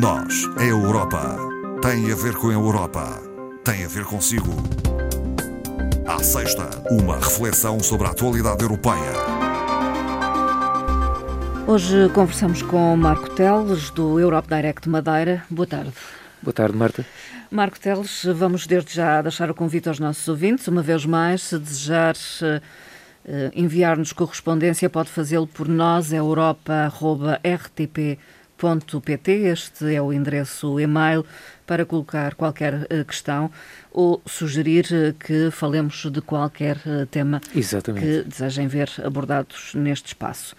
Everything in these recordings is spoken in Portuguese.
Nós, a Europa, tem a ver com a Europa, tem a ver consigo. À sexta, uma reflexão sobre a atualidade europeia. Hoje conversamos com Marco Teles, do Europe Direct Madeira. Boa tarde. Boa tarde, Marta. Marco Teles, vamos desde já deixar o convite aos nossos ouvintes. Uma vez mais, se desejar uh, enviar-nos correspondência, pode fazê-lo por nós, europa.rtp.com pt Este é o endereço e-mail para colocar qualquer uh, questão ou sugerir uh, que falemos de qualquer uh, tema Exatamente. que desejem ver abordados neste espaço.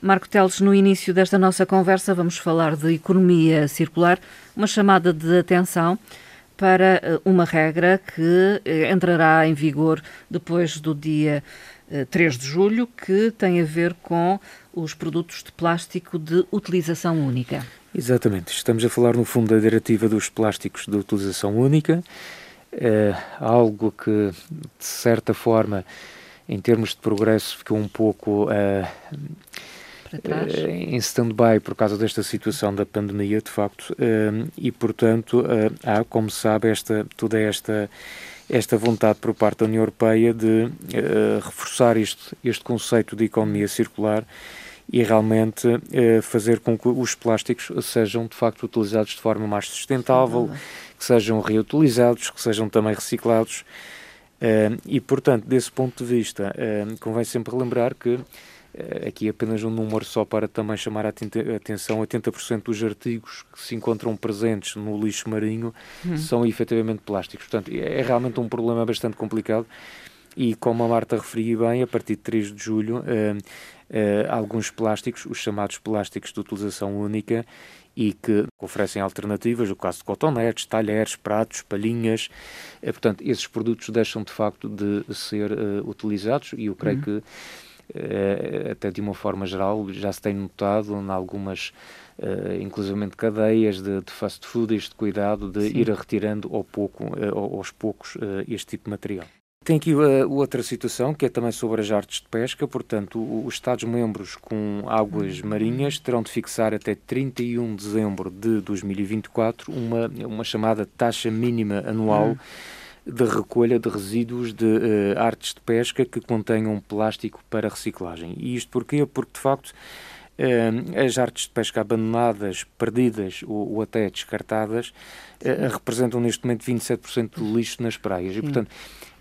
Marco Teles, no início desta nossa conversa vamos falar de economia circular, uma chamada de atenção para uma regra que entrará em vigor depois do dia 3 de julho, que tem a ver com os produtos de plástico de utilização única. Exatamente. Estamos a falar, no fundo, da diretiva dos plásticos de utilização única, é algo que, de certa forma, em termos de progresso, ficou um pouco uh, uh, em stand-by por causa desta situação da pandemia, de facto, e, portanto, há, como sabe, esta, toda esta esta vontade por parte da União Europeia de reforçar este, este conceito de economia circular e realmente eh, fazer com que os plásticos sejam de facto utilizados de forma mais sustentável, que sejam reutilizados, que sejam também reciclados. Eh, e, portanto, desse ponto de vista, convém sempre lembrar que aqui apenas um número só para também chamar a atenção, 80% dos artigos que se encontram presentes no lixo marinho hum. são efetivamente plásticos. Portanto, é realmente um problema bastante complicado e como a Marta referia bem, a partir de 3 de julho, uh, uh, alguns plásticos, os chamados plásticos de utilização única, e que oferecem alternativas, o caso de cotonetes, talheres, pratos, palhinhas, uh, portanto, esses produtos deixam de facto de ser utilizados e eu creio uhum. que até de uma forma geral já se tem notado em algumas Uh, inclusive cadeias de, de, fast food, este cuidado de Sim. ir retirando ao pouco, uh, aos poucos uh, este tipo de material. Tem aqui uh, outra situação, que é também sobre as artes de pesca, portanto, os Estados-membros com águas marinhas terão de fixar até 31 de dezembro de 2024 uma, uma chamada taxa mínima anual hum. De recolha de resíduos de uh, artes de pesca que contenham plástico para reciclagem. E isto porquê? Porque, de facto, uh, as artes de pesca abandonadas, perdidas ou, ou até descartadas representam neste momento 27% do lixo nas praias. E, portanto,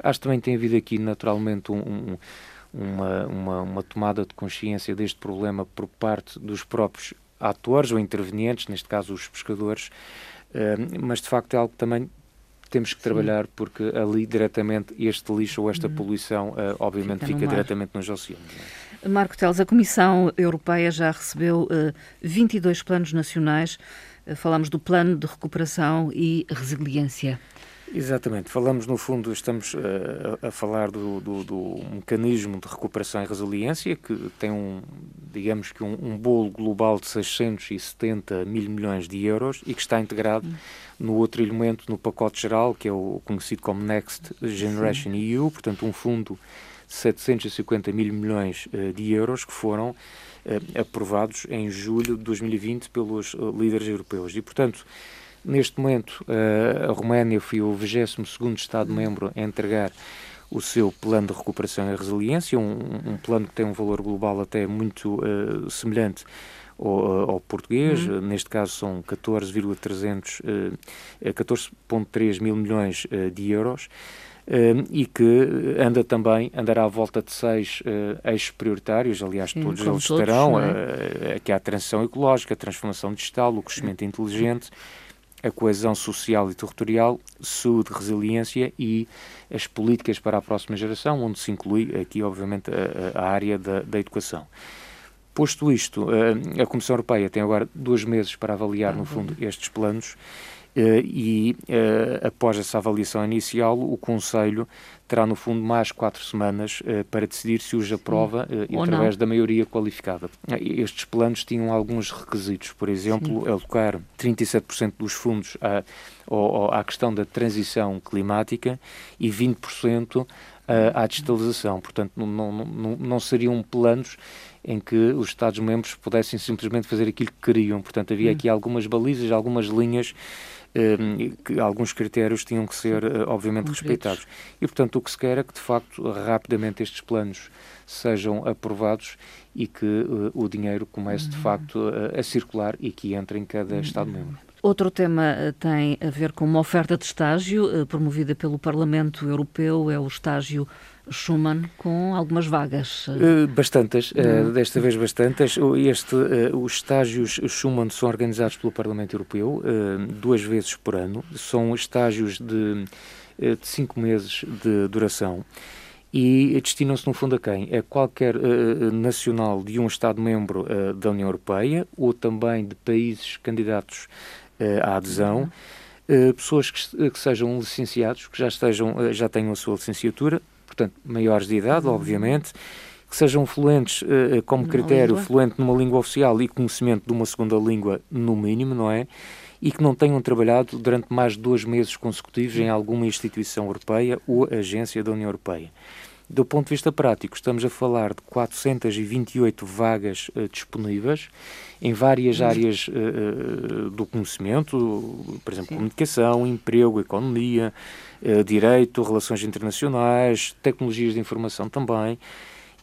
Acho que também tem havido aqui, naturalmente, um, um, uma, uma, uma tomada de consciência deste problema por parte dos próprios atores ou intervenientes, neste caso os pescadores, uh, mas de facto é algo que também temos que trabalhar porque ali diretamente este lixo ou esta hum. poluição uh, obviamente fica, fica diretamente nos oceanos. É? Marco Teles, a Comissão Europeia já recebeu uh, 22 planos nacionais. Uh, falamos do Plano de Recuperação e Resiliência. Exatamente. Falamos, no fundo, estamos uh, a, falar do, do, do, mecanismo de recuperação e resiliência, que tem um, digamos que um, um bolo global de 670 mil milhões de euros e que está integrado no outro elemento, no pacote geral, que é o conhecido como Next Generation Sim. EU, portanto, um fundo de 750 mil milhões uh, de euros que foram uh, aprovados em julho de 2020 pelos líderes europeus. E, portanto, Neste momento, eh, a Roménia foi o 22º Estado-membro a entregar o seu plano de recuperação e resiliência, um, um plano que tem um valor global até muito uh, semelhante ao, ao português, uhum. neste caso são 14,300, uh, 14,3 mil milhões de euros. E que anda também, andará à volta de seis uh, eixos prioritários, aliás, todos eles todos, estarão, é? uh, que é a transição ecológica, a transformação digital, o crescimento inteligente, a coesão social e territorial, saúde, resiliência e as políticas para a próxima geração, onde se inclui aqui, obviamente, a, a área da, da, educação. Posto isto, a Comissão Europeia tem agora dois meses para avaliar, no fundo, estes planos eh, e, eh, após essa avaliação inicial, o Conselho terá, no fundo, mais quatro semanas uh, para decidir se os aprova uh, através da maioria qualificada. Estes planos tinham alguns requisitos, por exemplo, Sim. alocar 37% dos fundos à, à questão da transição climática e 20% à, à digitalização. Portanto, não, não, não, não seriam planos em que os Estados-membros pudessem simplesmente fazer aquilo que queriam. Portanto, havia hum. aqui algumas balizas, algumas linhas que alguns critérios tinham que ser, eh, obviamente, respeitados. E, portanto, o que se quer é que, de facto, rapidamente estes planos sejam aprovados e que uh, o dinheiro comece, de uhum. facto, a, a circular e que entre em cada uhum. Estado-membro. Outro tema eh, tem a ver com uma oferta de estágio promovida pelo Parlamento Europeu, é o estágio Schumann com algumas vagas. Uh, bastantes, uh, desta vez bastantes. Este, uh, os estágios Schumann são organizados pelo Parlamento Europeu duas vezes por ano. São estágios de, de cinco meses de duração e destinam-se no fundo a quem? A qualquer nacional de um Estado-membro da União Europeia ou também de países candidatos à adesão. Uhum. pessoas que, que, sejam licenciados, que já estejam, já tenham a sua licenciatura, portanto, maiores de idade, obviamente, que sejam fluentes uh, como critério, fluente numa língua oficial e conhecimento de uma segunda língua, no mínimo, não é? E que não tenham trabalhado durante mais de dois meses consecutivos em alguma instituição europeia ou agência da União Europeia. Do ponto de vista prático, estamos a falar de 428 vagas uh, disponíveis em várias uhum. áreas uh, do conhecimento, por exemplo, Sim. comunicação, emprego, economia, uh, direito, relações internacionais, tecnologias de informação também.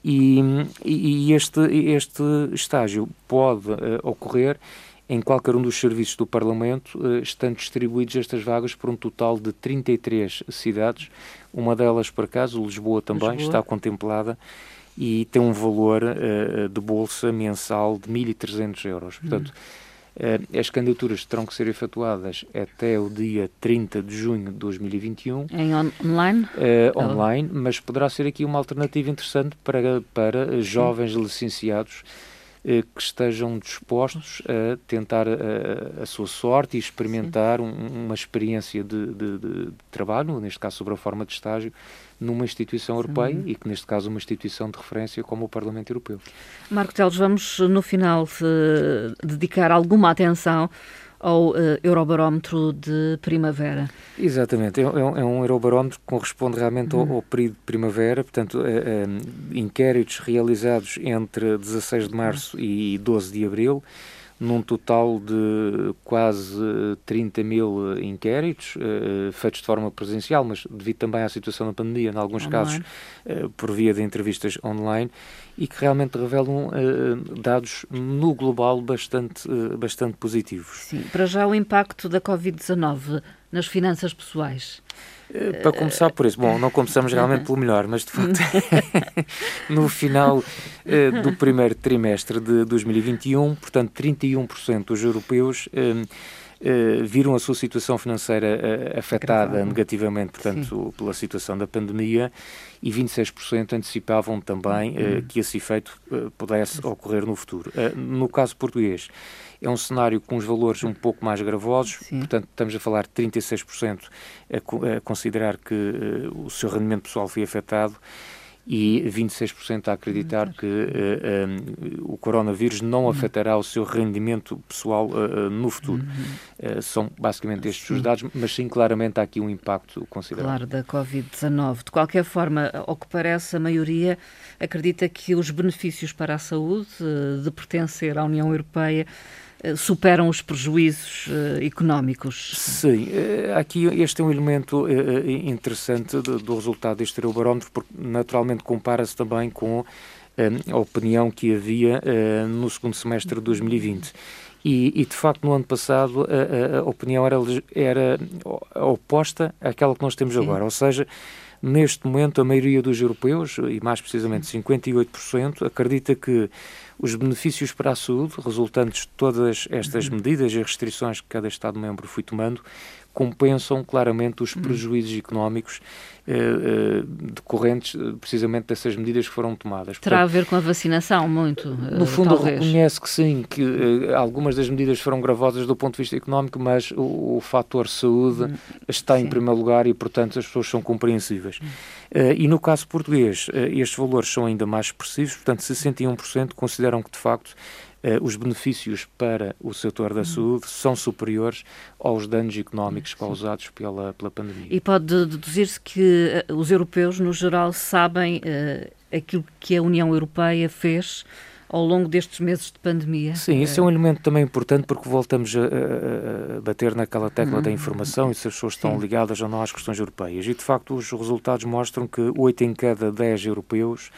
E, e este, este estágio pode ocorrer em qualquer um dos serviços do Parlamento, estando distribuídos estas vagas por um total de 33 cidades, uma delas, por acaso, Lisboa também, Lisboa. está contemplada e tem um valor uh, de bolsa mensal de 1.300 euros. Portanto, uh, as candidaturas terão que ser efetuadas até o dia 30 de junho de 2021. Em on online? Uh, online, mas poderá ser aqui uma alternativa interessante para, para jovens licenciados que estejam dispostos a tentar a, a sua sorte e experimentar um, uma experiência de, de, de, trabalho, neste caso sobre a forma de estágio, numa instituição europeia e que, neste caso, uma instituição de referência como o Parlamento Europeu. Marco Teles, vamos no final dedicar alguma atenção ao uh, Eurobarómetro de primavera. Exatamente, é, é, um, é Eurobarómetro que corresponde realmente ao, uhum. ao período de primavera, portanto, é, é, inquéritos realizados entre 16 de março e 12 de abril, num total de quase 30 mil inquéritos, uh, feitos de forma presencial, mas devido também à situação da pandemia, em alguns online. casos uh, por via de entrevistas online, e que realmente revelam uh, dados no global bastante, bastante positivos. Sim, para já o impacto da Covid-19 nas finanças pessoais. Eh, para começar por isso, bom, não começamos realmente pelo melhor, mas de facto, no final uh, do primeiro trimestre de 2021, portanto, 31% dos europeus uh, uh, viram a sua situação financeira afetada negativamente, portanto, Sim. pela situação da pandemia, e 26% antecipavam também uhum. que esse efeito pudesse ocorrer no futuro. no caso português, é um cenário com os valores um pouco mais gravosos, Sim. portanto, estamos a falar de 36% a, a considerar que uh, o seu rendimento pessoal foi afetado e 26% a acreditar que uh, eh, um, eh, o coronavírus não uhum. afetará o seu rendimento pessoal uh, no futuro. Uhum. são basicamente estes sim. os dados, mas sim, claramente há aqui um impacto considerável. Claro, da Covid-19. De qualquer forma, ao que parece, a maioria acredita que os benefícios para a saúde de pertencer à União Europeia superam os prejuízos uh, económicos. Sim, uh, aqui este é um elemento interessante do, do, resultado deste Eurobarómetro, porque naturalmente compara-se também com a opinião que havia no segundo semestre de 2020. E, e, de facto no ano passado a, a, opinião era, era oposta àquela que nós temos Sim. agora, ou seja, neste momento a maioria dos europeus, e mais precisamente 58%, acredita que os benefícios para a saúde resultantes de todas estas uhum. medidas e restrições que cada Estado-membro foi tomando compensam claramente os uhum. prejuízos económicos eh, eh, decorrentes eh, precisamente dessas medidas que foram tomadas. Terá Portanto, a ver com a vacinação, muito? No fundo, talvez. reconhece que sim, que algumas das medidas foram gravosas do ponto de vista económico, mas o, o fator saúde hum, está sim. em primeiro lugar e, portanto, as pessoas são compreensíveis. Hum. e no caso português, estes valores são ainda mais expressivos, portanto, 61% consideram que, de facto, os benefícios para o setor da hum. saúde são superiores aos danos económicos causados pela, pela pandemia. E pode deduzir-se que os europeus, no geral, sabem uh, aquilo que a União Europeia fez ao longo destes meses de pandemia. Sim, isso é um elemento também importante porque voltamos a, a, a bater naquela tecla uhum. da informação e se as pessoas estão Sim. ligadas ou não às questões europeias. E de facto os resultados mostram que 8 em cada 10 europeus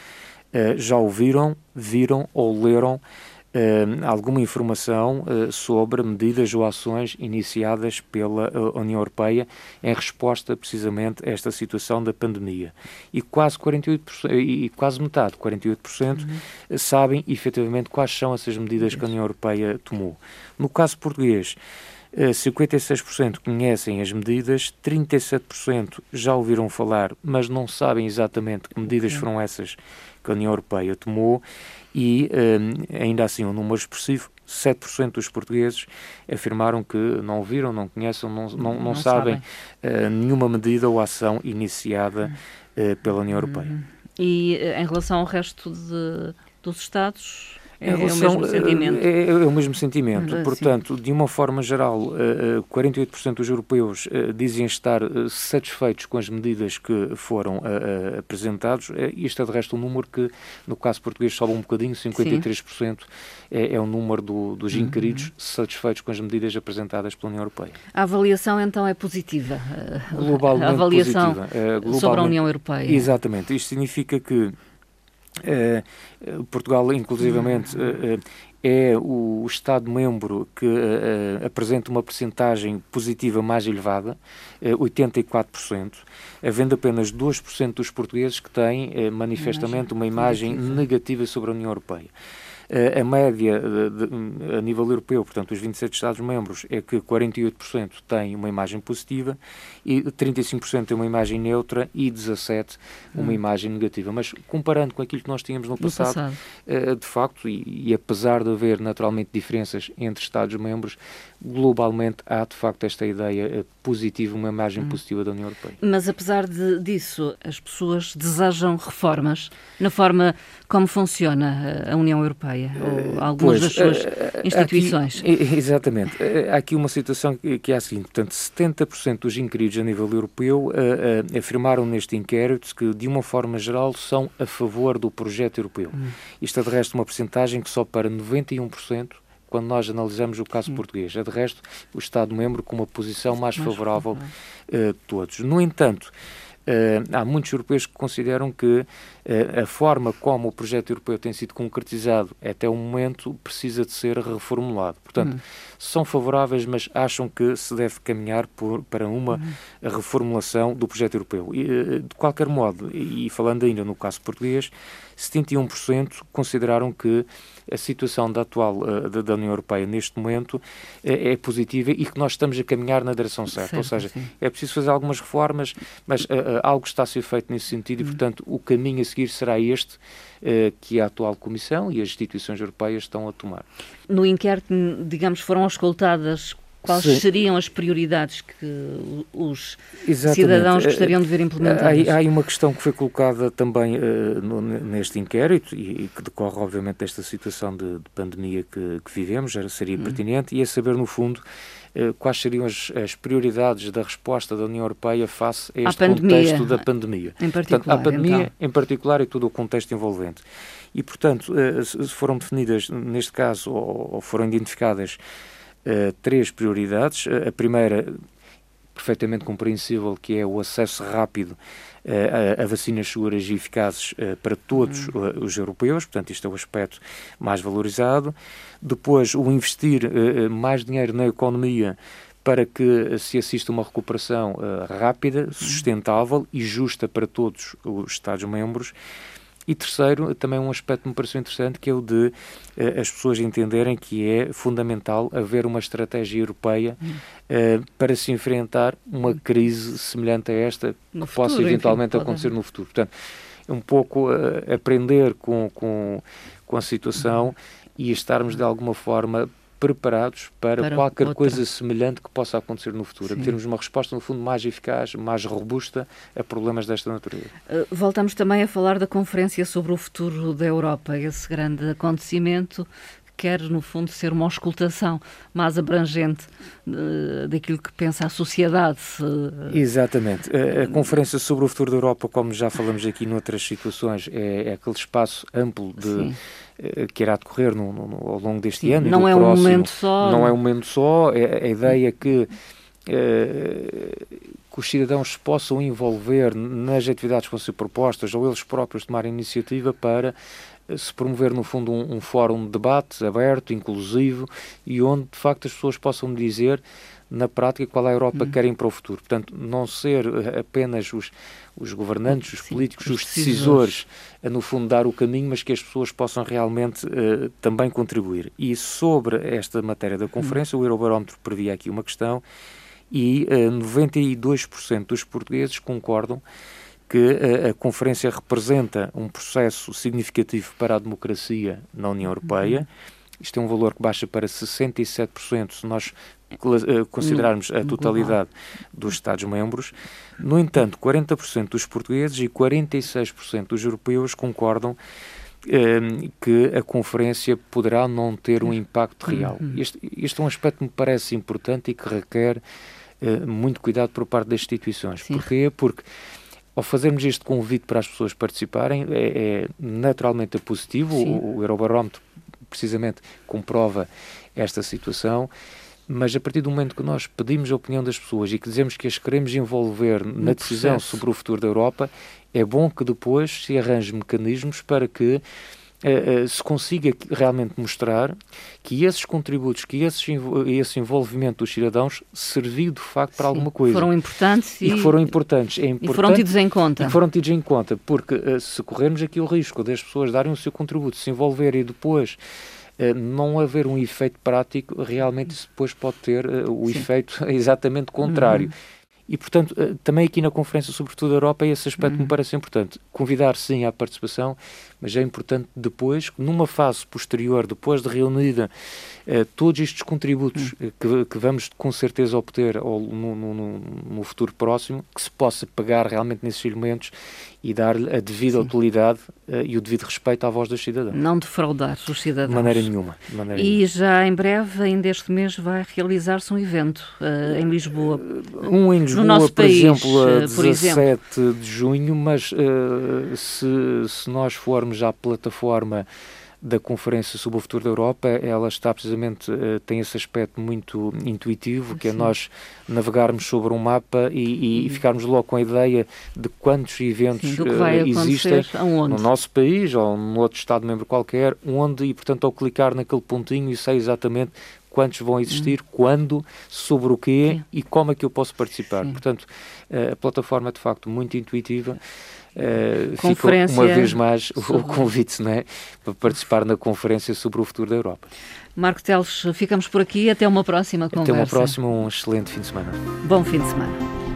uh, já ouviram, viram ou leram uh, alguma informação uh, sobre medidas ou ações iniciadas pela União Europeia em resposta precisamente a esta situação da pandemia. E quase 48%, e quase metade, 48%, uhum. sabem efetivamente quais são essas medidas que a União Europeia tomou. No caso português, 56% conhecem as medidas, 37% já ouviram falar, mas não sabem exatamente que medidas foram essas que a União Europeia tomou e um, ainda assim um número expressivo 7% dos portugueses afirmaram que não viram, não conhecem, não, não, não, não sabem, sabem. Uh, nenhuma medida ou ação iniciada uh, pela União Europeia. E uh, em relação ao resto de, dos Estados, é, é, relação, o mesmo sentimento. É, é, o mesmo sentimento. Portanto, de uma forma geral, 48% dos europeus dizem estar satisfeitos com as medidas que foram apresentados. Isto é, de resto, um número que, no caso português, sobe um bocadinho, 53% é, é o número do, dos uhum. inquiridos uhum. satisfeitos com as medidas apresentadas pela União Europeia. A avaliação, então, é positiva? Globalmente a avaliação positiva. Globalmente, sobre a União Europeia. Exatamente. Isto significa que Portugal, inclusivamente, uh, é o Estado-membro que uh, apresenta uma percentagem positiva mais elevada, 84%, havendo apenas 2% dos portugueses que têm manifestamente uma imagem negativa sobre a União Europeia. Eh, a média de, de, a nível europeu, portanto, os 27 Estados-membros, é que 48% têm uma imagem positiva e 35% têm uma imagem neutra e 17% uma hum. imagem negativa. Mas comparando com aquilo que nós tínhamos no passado, passado. Uh, de facto, e, e, apesar de haver naturalmente diferenças entre Estados-membros, globalmente há de facto esta ideia uh, positiva, uma imagem hum. positiva da União Europeia. Mas apesar de, disso, as pessoas desejam reformas na forma como funciona a União Europeia ou algumas pois, das suas instituições. Aqui, exatamente. Há aqui uma situação que é a seguinte, portanto, 70% dos inquiridos a nível europeu uh, uh, afirmaram neste inquérito que, de uma forma geral, são a favor do projeto europeu. Hum. Isto é, de resto, uma percentagem que só para 91% quando nós analisamos o caso hum. português. É, de resto, o Estado-membro com uma posição mais, mais favorável uh, de todos. No entanto, Uh, há muitos europeus que consideram que uh, a forma como o projeto europeu tem sido concretizado até o momento precisa de ser reformulado. Portanto, uhum. são favoráveis, mas acham que se deve caminhar por, para uma uhum. reformulação do projeto europeu. E, uh, de qualquer modo, e falando ainda no caso português, 71% consideraram que a situação da atual uh, da, União Europeia neste momento uh, é positiva e que nós estamos a caminhar na direção certa. Ou seja, sim. é preciso fazer algumas reformas, mas uh, algo está a ser feito nesse sentido e, hum. portanto, o caminho a seguir será este que a atual Comissão e as instituições europeias estão a tomar. No inquérito, digamos, foram escutadas Quais Sim. seriam as prioridades que os Exatamente. cidadãos gostariam de ver implementadas? Há, há uma questão que foi colocada também uh, no, neste inquérito e, e, que decorre, obviamente, desta situação de, de pandemia que, que, vivemos, já seria hum. pertinente, e é saber, no fundo, uh, quais seriam as, as, prioridades da resposta da União Europeia face a este contexto da pandemia. Em particular, portanto, a pandemia então. em particular e todo o contexto envolvente. E, portanto, uh, foram definidas, neste caso, ou, ou foram identificadas uh, três prioridades. A primeira, perfeitamente compreensível, que é o acesso rápido uh, a, a, vacinas seguras e eficazes uh, para todos uhum. os europeus, portanto, isto é o aspecto mais valorizado. Depois, o investir mais dinheiro na economia para que se assista a uma recuperação rápida, uhum. sustentável e justa para todos os Estados-membros. E terceiro, também um aspecto que me pareceu interessante, que é o de uh, as pessoas entenderem que é fundamental haver uma estratégia europeia uh, para se enfrentar uma crise semelhante a esta no que futuro, possa eventualmente enfim, acontecer no futuro. Portanto, é um pouco uh, aprender com, com, com a situação e estarmos de alguma forma preparados para, para qualquer outra. coisa semelhante que possa acontecer no futuro, Sim. a termos uma resposta, no fundo, mais eficaz, mais robusta a problemas desta natureza. Uh, voltamos também a falar da conferência sobre o futuro da Europa, esse grande acontecimento quer, no fundo, ser uma auscultação mais abrangente uh, daquilo que pensa a sociedade. Uh... Exatamente. A, a, Conferência sobre o Futuro da Europa, como já falamos aqui noutras situações, é, é aquele espaço amplo de. Sim eh, que irá decorrer no, no, ao longo deste ano. Não é próximo. um momento só. Não é um momento só. É, a ideia que, eh, que os cidadãos se possam envolver nas atividades que vão ser propostas ou eles próprios tomarem iniciativa para eh, se promover, no fundo, um, um fórum de debate aberto, inclusivo e onde, de facto, as pessoas possam dizer na prática qual é a Europa hum. que querem para o futuro. Portanto, não ser apenas os, os governantes, os Sim, políticos, os, decisores, a no fundo dar o caminho, mas que as pessoas possam realmente uh, também contribuir. E sobre esta matéria da conferência, hum. o Eurobarómetro previa aqui uma questão e uh, eh, 92% dos portugueses concordam que uh, a conferência representa um processo significativo para a democracia na União Europeia. Uhum. Isto é um valor que baixa para 67% se nós eh, considerarmos a totalidade dos Estados-membros. No entanto, 40% dos portugueses e 46% dos europeus concordam eh, que a conferência poderá não ter um impacto real. Uhum. Este, este é um aspecto que me parece importante e que requer eh, muito cuidado por parte das instituições. Sim. Porquê? Porque ao fazermos este convite para as pessoas participarem, é, é naturalmente positivo. O, o Eurobarómetro, precisamente, comprova esta situação mas a partir do momento que nós pedimos a opinião das pessoas e que dizemos que as queremos envolver no na decisão processo. sobre o futuro da Europa, é bom que depois se arranje mecanismos para que uh, uh, se consiga realmente mostrar que esses contributos, que esses, esse envolvimento dos cidadãos serviu de facto para Sim, alguma coisa. Foram importantes e, e foram importantes. É importante, e foram tidos em conta. E foram tidos em conta, porque uh, se corrermos aqui o risco das pessoas darem o seu contributo, se envolverem e depois não haver um efeito prático, realmente isso depois pode ter uh, o Sim. efeito exatamente contrário. Uhum. E, portanto, uh, também aqui na Conferência Sobretudo da Europa, esse aspecto uhum. me parece importante. Convidar, sim, à participação, mas é importante depois, numa fase posterior, depois de reunida eh, todos estes contributos hum. eh, que, que, vamos com certeza obter ao, no, no, no, futuro próximo, que se possa pegar realmente nesses elementos e dar-lhe a devida Sim. utilidade uh, e o devido respeito à voz dos cidadãos. Não defraudar os cidadãos. De maneira nenhuma. De maneira e nenhuma. já em breve, ainda este mês, vai realizar-se um evento uh, em Lisboa. Um em Lisboa, no nosso por país, exemplo, a 17 exemplo. de junho, mas uh, se, se nós formos a plataforma da Conferência sobre o Futuro da Europa, ela está precisamente, uh, tem esse aspecto muito intuitivo, que é Sim. é nós navegarmos sobre um mapa e, e ficarmos logo com a ideia de quantos eventos Sim, uh, existem no nosso país ou num outro Estado-membro qualquer, onde, e portanto, ao clicar naquele pontinho e sei exatamente quantos vão existir, hum. quando, sobre o quê Sim. e como é que eu posso participar. Portanto, uh, a plataforma é de facto muito intuitiva. Uh, fica uma vez mais sobre... o convite né, para participar na conferência sobre o futuro da Europa. Marco Teles, ficamos por aqui. Até uma próxima conversa. Até uma próxima. Um excelente fim de semana. Bom fim de semana.